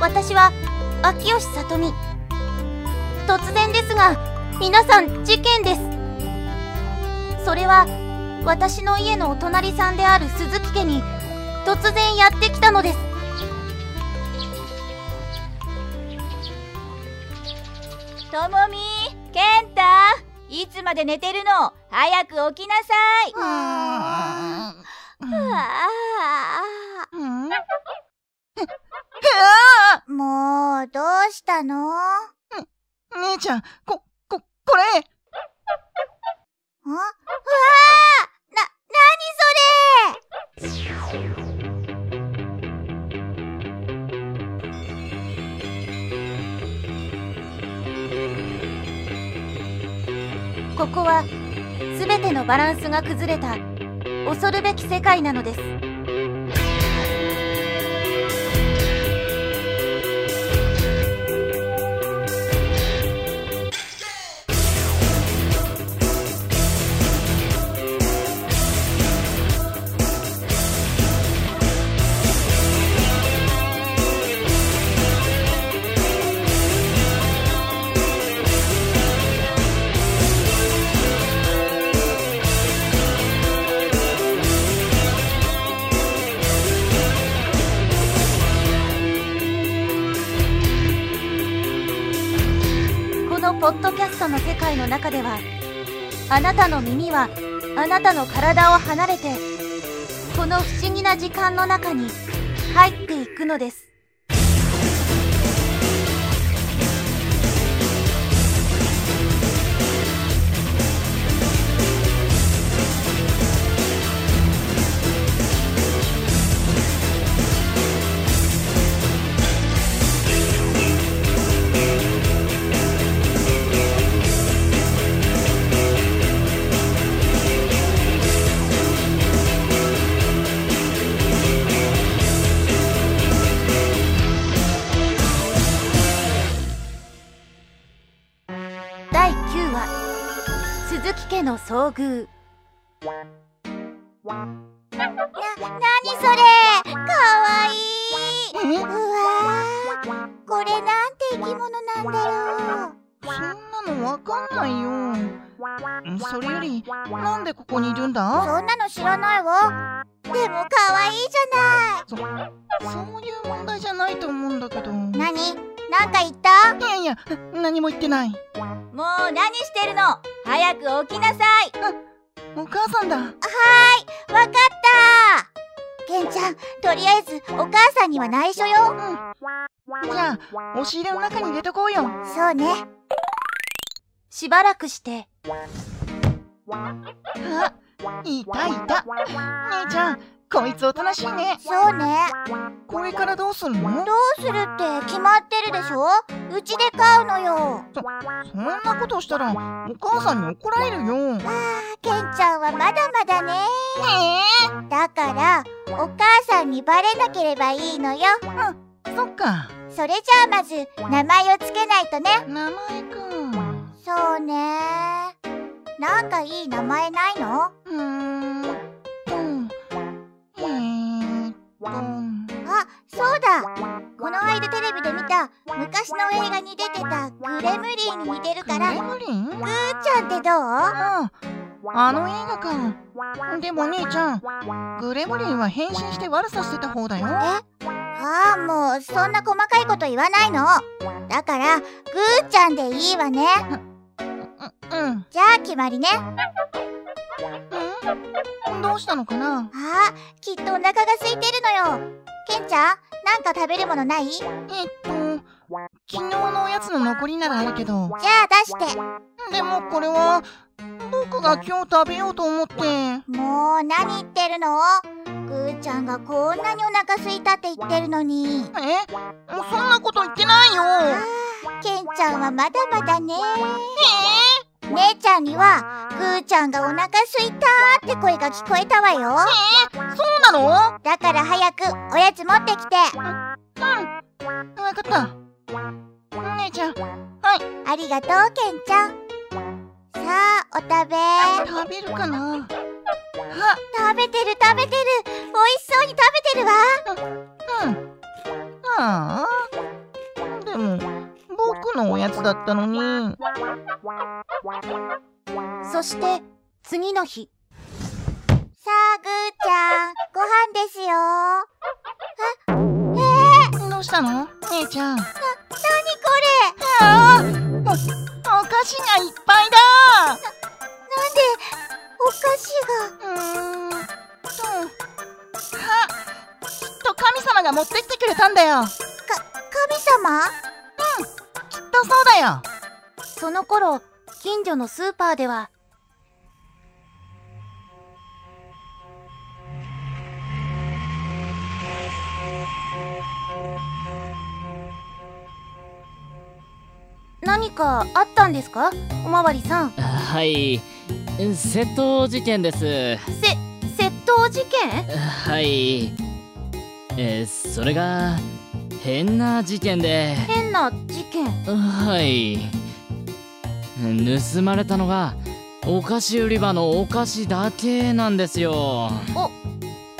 私は秋吉さとみ突然ですが皆さん事件です。それは私の家のお隣さんである鈴木家に突然やってきたのです。ともみ健太いつまで寝てるの？早く起きなさい。あもうどうしたの？姉ちゃん、こ、こ、これ。あうわーな、なにそれ？ここは全てのバランスが崩れた恐るべき世界なのですトの世界の中ではあなたの耳はあなたの体を離れてこの不思議な時間の中に入っていくのです。家の遭遇な、なにそれ？かわいい。えうわー。これなんて生き物なんだろうそんなのわかんないよ。それより、なんでここにいるんだ？そんなの知らないわ。でもかわいいじゃない。そ、そういう問題じゃないと思うんだけど。い何？なんか言った？やいや、何も言ってない。もう何してるの？早く起きなさいお母さんだ。わかったケンちゃんとりあえずお母さんには内緒よじゃあ、押し入れの中に入れとこうよ。そうねしばらくしてあ、いたいた。姉ちゃん、こいつおとなしいね。そうねからどうするの？どうするって決まってるでしょ？うちで飼うのよ。そんなことしたら、お母さんに怒られるよ。あーケンちゃんはまだまだね。えだからお母さんにバレなければいいのよ。えそっか。それじゃあまず名前をつけないとね。名前か。そうね。なんかいい名前ないの？うーんと、えーっと、だ。この間テレビで見た昔の映画に出てたグレムリンに似てるから。グレムリンぐーちゃんってどう？ああ、あの映画か。でも姉ちゃん、グレムリンは変身して悪さしてた方だよ。ああもうそんな細かいこと言わないの。だからぐーちゃんでいいわね。う、うん。じゃあ決まりね。うんどうしたのかな？あきっとお腹が空いてるのよ。ケンちゃんなんか食べるものない？じゃえっと、昨日のおやつの残りならあるけど、あ出して。でもこれは、僕が今日食べようと思って。もう何言ってるの？ぐーちゃんがこんなにお腹空いたって言ってるのに。え？そんなこと言ってないよ。あーケンちゃんはまだまだね。え姉ちゃんにはぐーちゃんがお腹空いたって声が聞こえたわよ。そうなの？だから早くおやつ持ってきて。うん。わかった。姉ちゃん、はい、ありがとうケンちゃん。さあお食べ。食べるかな？あ、食べてる食べてる。美味しそうに食べてるわ。うん。ああ、だったのに。そして次の日さあ、ぐーちゃん、ご飯ですよ。どうしたの？姉ちゃん。近所のスーパーでは何かあったんですか？おまわりさん。はい。窃盗事件です。せ窃盗事件？はい。えーそれが変な事件で。変な事件。はい盗まれたのがお菓子売り場のお菓子だけなんですよ。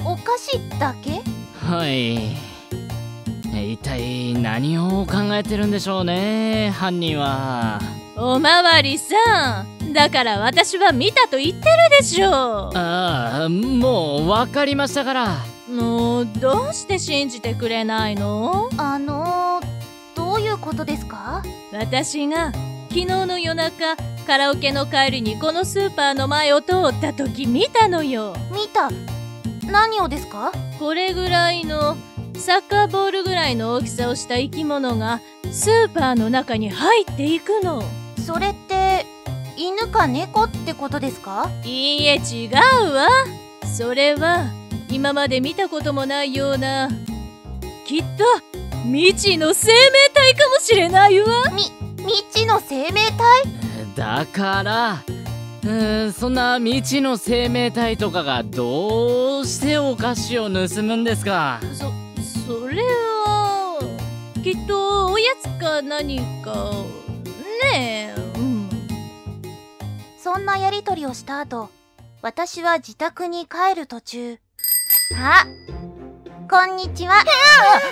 お菓子だけ？はい。一体何を考えてるんでしょうね犯人は。おまわりさん。だから私は見たと言ってるでしょああもう分かりましたから。もうどうして信じてくれないの？あのー、どういうことですか？私が昨日の夜中カラオケの帰りにこのスーパーの前を通った時見たのよ。見た。何をですか？これぐらいのサッカーボールぐらいの大きさをした生き物がスーパーの中に入っていくの。それって犬か猫ってことですか？いいえ違うわ。それは今まで見たこともないようなきっと未知の生命体かもしれないわ未知の生命体？だから。うーんそんな未知の生命体とかがどうしてお菓子を盗むんですか？そそれはきっとおやつか何かね。えうん。そんなやりとりをした後私は自宅に帰る途中。あこんにちは。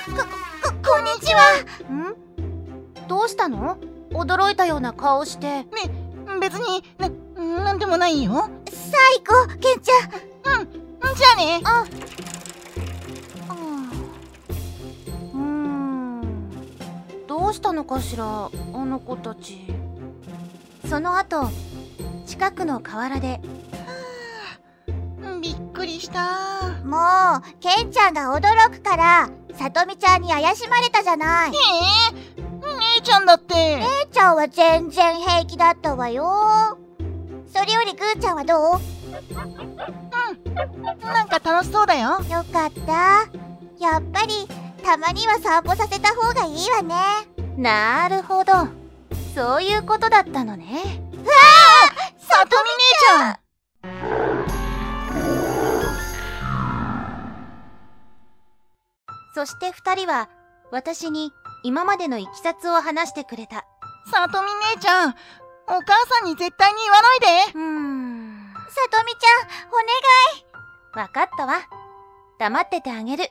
こここんにちは。ん？どうしたの？驚いたような顔して別に、な、なんでもないよ。最高、ケンちゃん。じゃあね。あうーんどうしたのかしらあの子たちその後近くの河原でびっくりした。もう、ケンちゃんが驚くから、さとみちゃんに怪しまれたじゃない。ええ姉ちゃんだって。ケンちゃんは全然平気だったわよ。それよりぐーちゃんはどう？なんか楽しそうだよ。よかった。やっぱり、たまには散歩させた方がいいわね。なるほどそういうことだったのねさとみ姉ちゃん。そして二人は私に今までのいきさつを話してくれたさとみ姉ちゃん。お母さんに絶対に言わないで。うーんさとみちゃん、お願い。わかったわ黙っててあげるやっ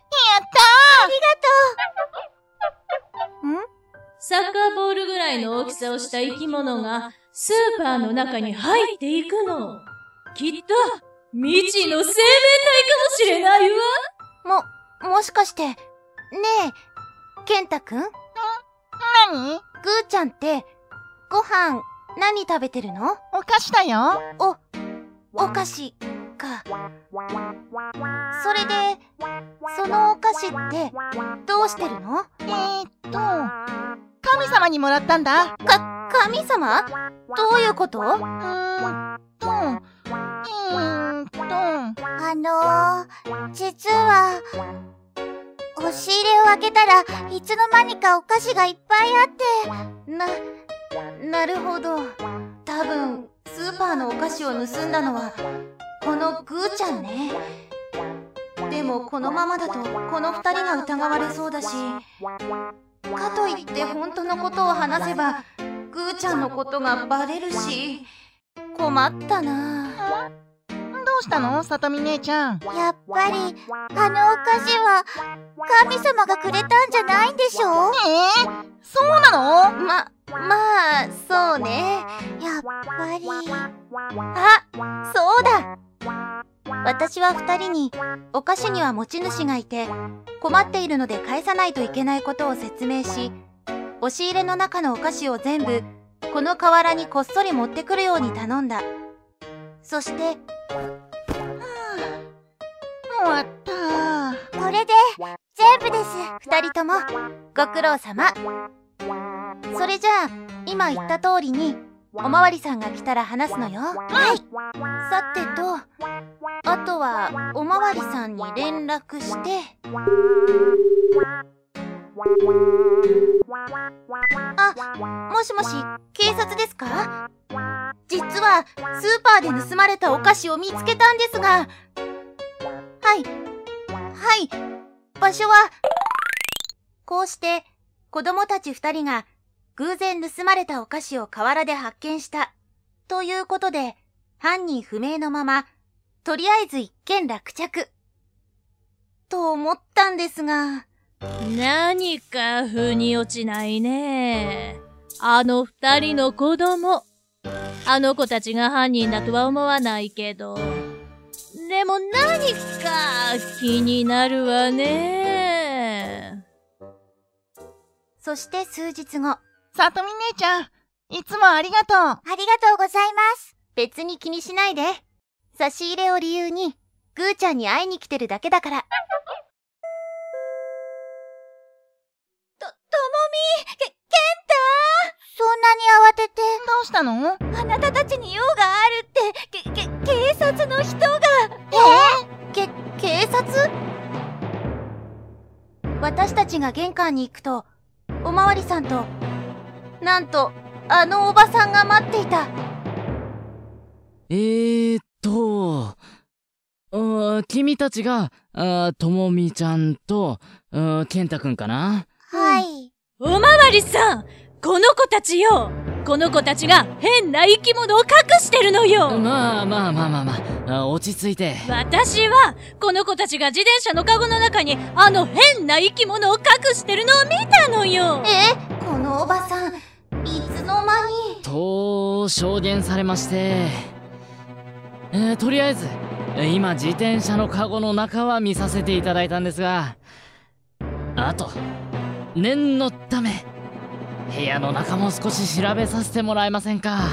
たん？サッカーボールぐらいの大きさをした生き物がスーパーの中に入っていくの。きっと未知の生命体かもしれないわ。も、もしかして、ねえ、健太くん？何？ーちゃんって、ご飯、何食べてるの？お菓子だよ。お、お菓子、か。それで、そのお菓子って、どうしてるの？えー、っと、神様にもらったんだ。か、神様？どういうこと？うーんと、えー、っと、あのー、実は、押し入れを開けたらいつの間にかお菓子がいっぱいあって、な、なるほど。多分、スーパーのお菓子を盗んだのは、このグーちゃんね。でも、このままだと、この二人が疑われそうだし、かといって本当のことを話せば、グーちゃんのことがバレるし、困ったなどうしたの？さとみ姉ちゃん。やっぱり、あのお菓子は神様がくれたんじゃないんでしょ？えー、そうなの？ま、まあそうね。やっぱり。あそうだ。私は2人にお菓子には持ち主がいて困っているので返さないといけないことを説明し押し入れの中のお菓子を全部この河原にこっそり持ってくるように頼んだ。そして終わった。これで全部です。2人とも。ご苦労様。それじゃあ今言った通りにおまわりさんが来たら話すのよ。はい。さてとあとはおまわりさんに連絡して。あもしもし警察ですか？実はスーパーで盗まれたお菓子を見つけたんですがはいはい場所はこうして子供たち二人が偶然盗まれたお菓子を河原で発見したということで犯人不明のままとりあえず一件落着と思ったんですが何か腑に落ちないね。あの二人の子供。あの子たちが犯人だとは思わないけど。でも何か気になるわね。そして数日後。さとみ姉ちゃんいつもありがとう。ありがとうございます。別に気にしないで。差し入れを理由にぐーちゃんに会いに来てるだけだから。と、ともみ、け、けんたそんなに慌てて、どうしたの？あなたたちに用があるって、け、け、警察の人が。私たちが玄関に行くとおまわりさんとなんとあのおばさんが待っていた。えーっと、うん君たちが、あともみちゃんと、うん健太くんかな？はい。おまわりさんこの子たちよこの子たちが変な生き物を隠してるのよ。まあまあまあまあまあ。あ、落ち着いて。私は、この子たちが自転車のカゴの中にあの変な生き物を隠してるのを見たのよ。えこのおばさんいつの間に？と、証言されまして、えーとりあえず、えー今自転車のカゴの中は見させていただいたんですが、あと、念のため、部屋の中も少し調べさせてもらえませんか？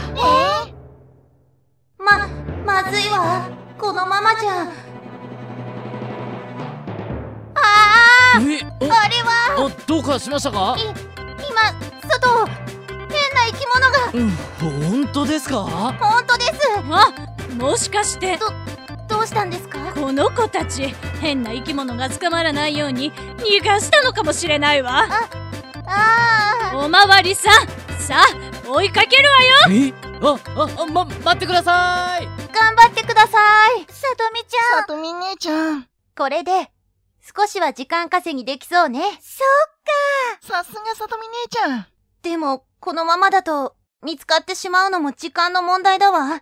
ままずいわ。このままじゃ。あえ？ああれは。おおどうかしましたか？今外変な生き物が。うん、本当ですか？本当です。あもしかして。どうしたんですか？この子たち変な生き物が捕まらないように逃がしたのかもしれないわ。ああおまわりさんさあ追いかけるわよ。え？あ、あ、あ、ま、待ってください。頑張ってください。さとみちゃん。さとみ姉ちゃん。これで少しは時間稼ぎできそうね。そさすがさとみ姉ちゃん。でもこのままだと見つかってしまうのも時間の問題だわ。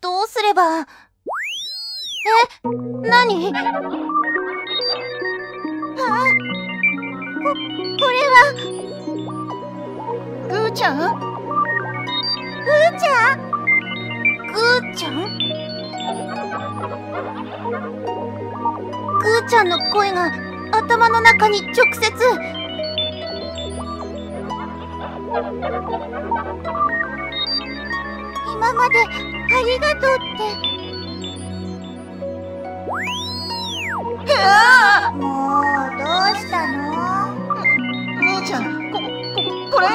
どうすれば。え？何？こーちゃん？ふーちゃん？ぐーちゃん？ぐーちゃんの声が頭の中に直接。今まで、ありがとうって。もう、どうしたの？姉ちゃんこここれ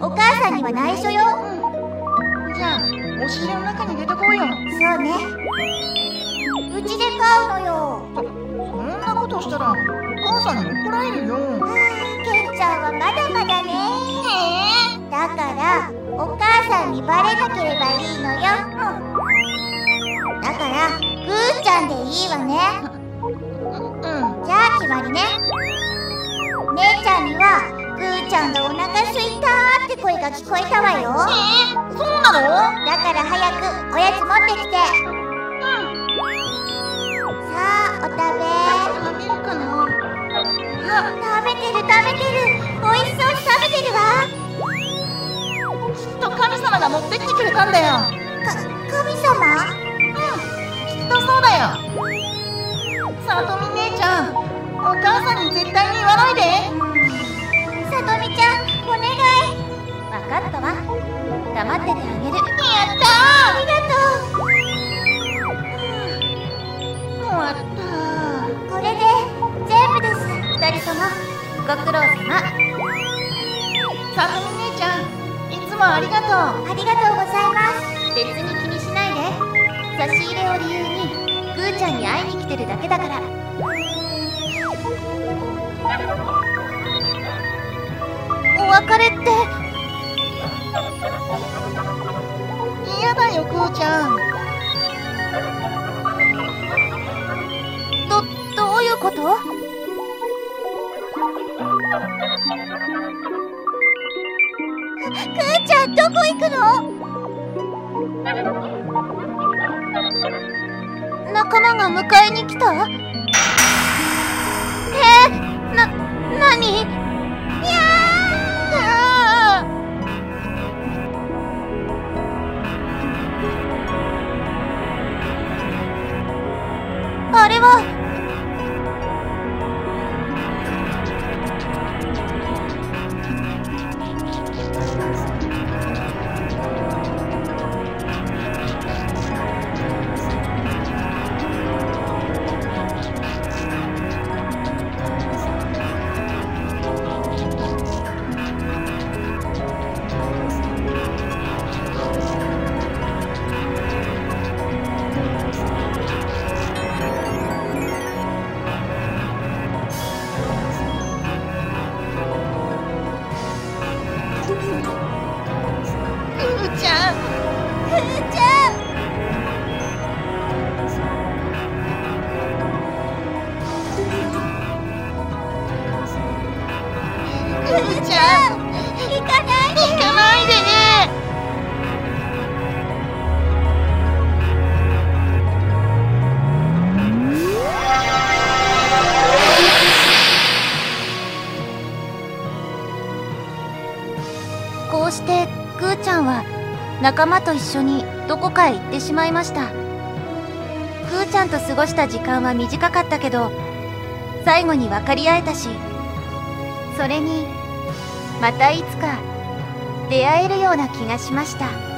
お母さんには内緒よ。じゃあ押し入れの中に入れとこうよそうね。うちで買うのよ。そんなことしたら母さんに怒られるよケンちゃんはまだまだね。だから、お母さんにバレなければいいのよ。だから、ぐーちゃんでいいわね。うんじゃあ決まりね。姉ちゃんには、ぐーちゃんがお腹すいたーって声が聞こえたわよ。そうなの？だから早くおやつ持ってきて。お食べ。食べるかな食べてる食べてる。美味しそうに食べてるわ。きっと神様が持ってきてくれたんだよご苦労様。さとみ姉ちゃんいつもありがとう。ありがとうございます別に気にしないで。差し入れを理由にぐーちゃんに会いに来てるだけだから。お別れって。嫌だよぐーちゃん。どどういうこと？くーちゃんどこ行くの？仲間が迎えに来た？してぐーちゃんは仲間と一緒にどこかへ行ってしまいました。ぐーちゃんと過ごした時間は短かったけど最後に分かり合えたしそれにまたいつか出会えるような気がしました。